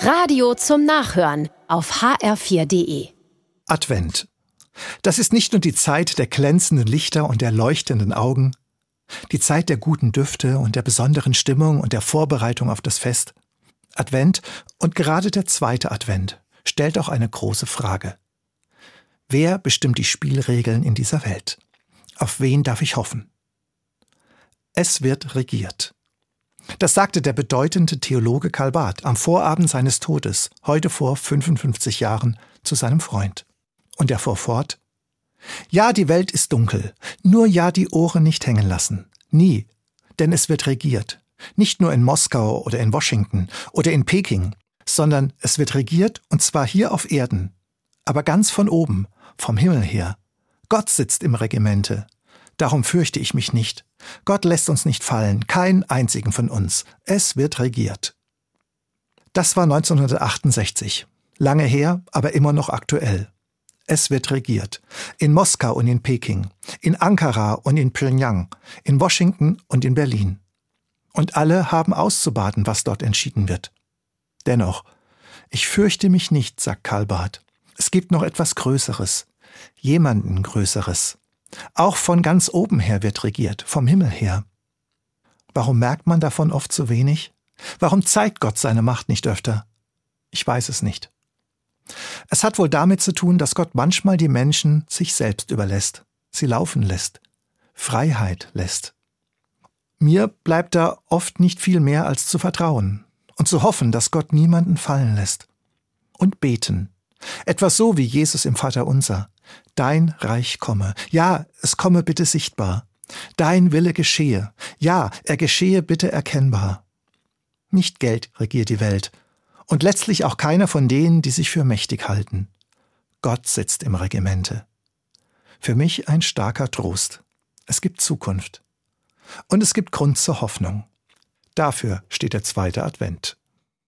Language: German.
Radio zum Nachhören auf hr4.de. Advent. Das ist nicht nur die Zeit der glänzenden Lichter und der leuchtenden Augen, die Zeit der guten Düfte und der besonderen Stimmung und der Vorbereitung auf das Fest. Advent und gerade der zweite Advent stellt auch eine große Frage. Wer bestimmt die Spielregeln in dieser Welt? Auf wen darf ich hoffen? Es wird regiert. Das sagte der bedeutende Theologe Karl Barth am Vorabend seines Todes, heute vor 55 Jahren, zu seinem Freund. Und er fuhr fort, Ja, die Welt ist dunkel, nur ja die Ohren nicht hängen lassen. Nie, denn es wird regiert. Nicht nur in Moskau oder in Washington oder in Peking, sondern es wird regiert und zwar hier auf Erden, aber ganz von oben, vom Himmel her. Gott sitzt im Regimente. Darum fürchte ich mich nicht. Gott lässt uns nicht fallen, keinen einzigen von uns. Es wird regiert. Das war 1968. Lange her, aber immer noch aktuell. Es wird regiert. In Moskau und in Peking, in Ankara und in Pyongyang, in Washington und in Berlin. Und alle haben auszubaden, was dort entschieden wird. Dennoch, ich fürchte mich nicht, sagt Karl Barth. Es gibt noch etwas Größeres, jemanden Größeres. Auch von ganz oben her wird regiert, vom Himmel her. Warum merkt man davon oft so wenig? Warum zeigt Gott seine Macht nicht öfter? Ich weiß es nicht. Es hat wohl damit zu tun, dass Gott manchmal die Menschen sich selbst überlässt, sie laufen lässt, Freiheit lässt. Mir bleibt da oft nicht viel mehr als zu vertrauen und zu hoffen, dass Gott niemanden fallen lässt. Und beten. Etwas so wie Jesus im Vater unser. Dein Reich komme. Ja, es komme bitte sichtbar. Dein Wille geschehe. Ja, er geschehe bitte erkennbar. Nicht Geld regiert die Welt. Und letztlich auch keiner von denen, die sich für mächtig halten. Gott sitzt im Regimente. Für mich ein starker Trost. Es gibt Zukunft. Und es gibt Grund zur Hoffnung. Dafür steht der zweite Advent.